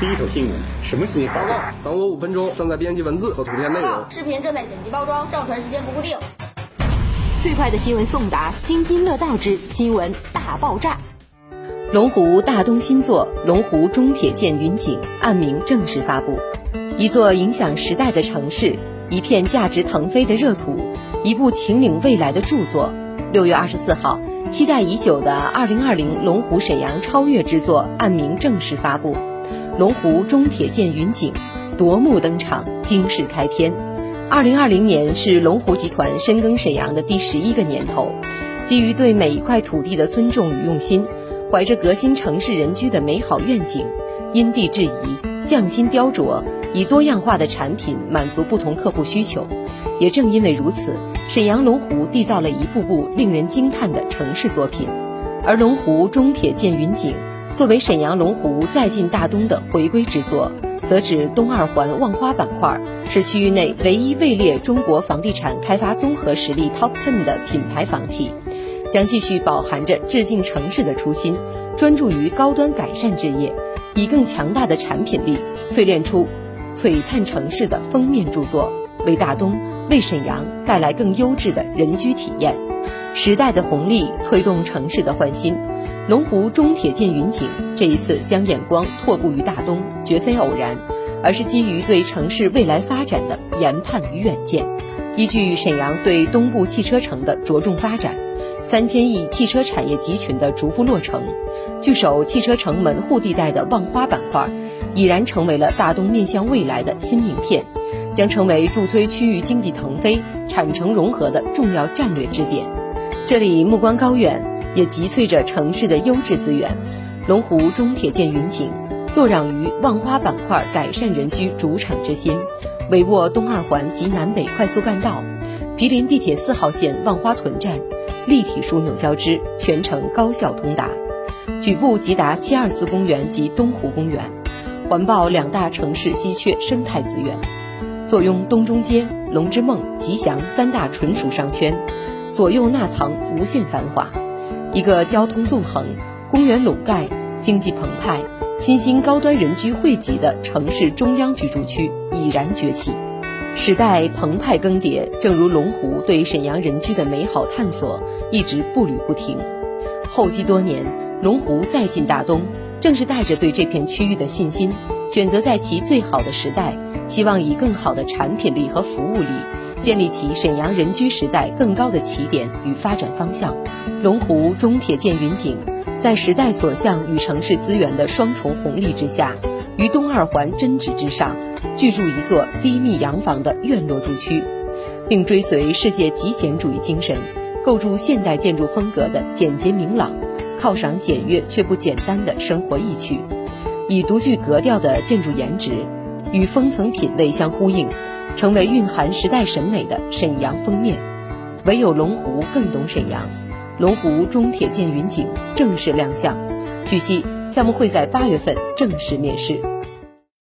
第一手新闻，什么新闻？报告，等我五分钟，正在编辑文字和图片内容。视频正在剪辑包装，上传时间不固定。最快的新闻送达，津津乐道之新闻大爆炸。龙湖大东新作《龙湖中铁建云锦》案名正式发布。一座影响时代的城市，一片价值腾飞的热土，一部秦岭未来的著作。六月二十四号，期待已久的二零二零龙湖沈阳超越之作案名正式发布。龙湖中铁建云锦，夺目登场，惊世开篇。二零二零年是龙湖集团深耕沈阳的第十一个年头，基于对每一块土地的尊重与用心，怀着革新城市人居的美好愿景，因地制宜，匠心雕琢，以多样化的产品满足不同客户需求。也正因为如此，沈阳龙湖缔造了一部部令人惊叹的城市作品，而龙湖中铁建云锦。作为沈阳龙湖再进大东的回归之作，则指东二环望花板块是区域内唯一位列中国房地产开发综合实力 TOP ten 的品牌房企，将继续饱含着致敬城市的初心，专注于高端改善置业，以更强大的产品力淬炼出璀璨城市的封面著作，为大东、为沈阳带来更优质的人居体验。时代的红利推动城市的焕新。龙湖中铁建云锦这一次将眼光拓步于大东，绝非偶然，而是基于对城市未来发展的研判与远见。依据沈阳对东部汽车城的着重发展，三千亿汽车产业集群的逐步落成，据守汽车城门户地带的万花板块，已然成为了大东面向未来的新名片，将成为助推区域经济腾飞、产城融合的重要战略支点。这里目光高远。也集萃着城市的优质资源，龙湖中铁建云锦，落壤于万花板块改善人居主场之心，围握东二环及南北快速干道，毗邻地铁四号线万花屯站，立体枢纽交织，全程高效通达，举步即达七二四公园及东湖公园，环抱两大城市稀缺生态资源，坐拥东中街、龙之梦、吉祥三大纯属商圈，左右纳藏无限繁华。一个交通纵横、公园笼盖、经济澎湃、新兴高端人居汇集的城市中央居住区已然崛起，时代澎湃更迭。正如龙湖对沈阳人居的美好探索一直步履不停，厚积多年，龙湖再进大东，正是带着对这片区域的信心，选择在其最好的时代，希望以更好的产品力和服务力。建立起沈阳人居时代更高的起点与发展方向。龙湖中铁建云锦，在时代所向与城市资源的双重红利之下，于东二环真址之上，聚筑一座低密洋房的院落住区，并追随世界极简主义精神，构筑现代建筑风格的简洁明朗、犒赏简约却不简单的生活意趣，以独具格调的建筑颜值与风层品味相呼应。成为蕴含时代审美的沈阳封面，唯有龙湖更懂沈阳。龙湖中铁建云锦正式亮相，据悉项目会在八月份正式面世。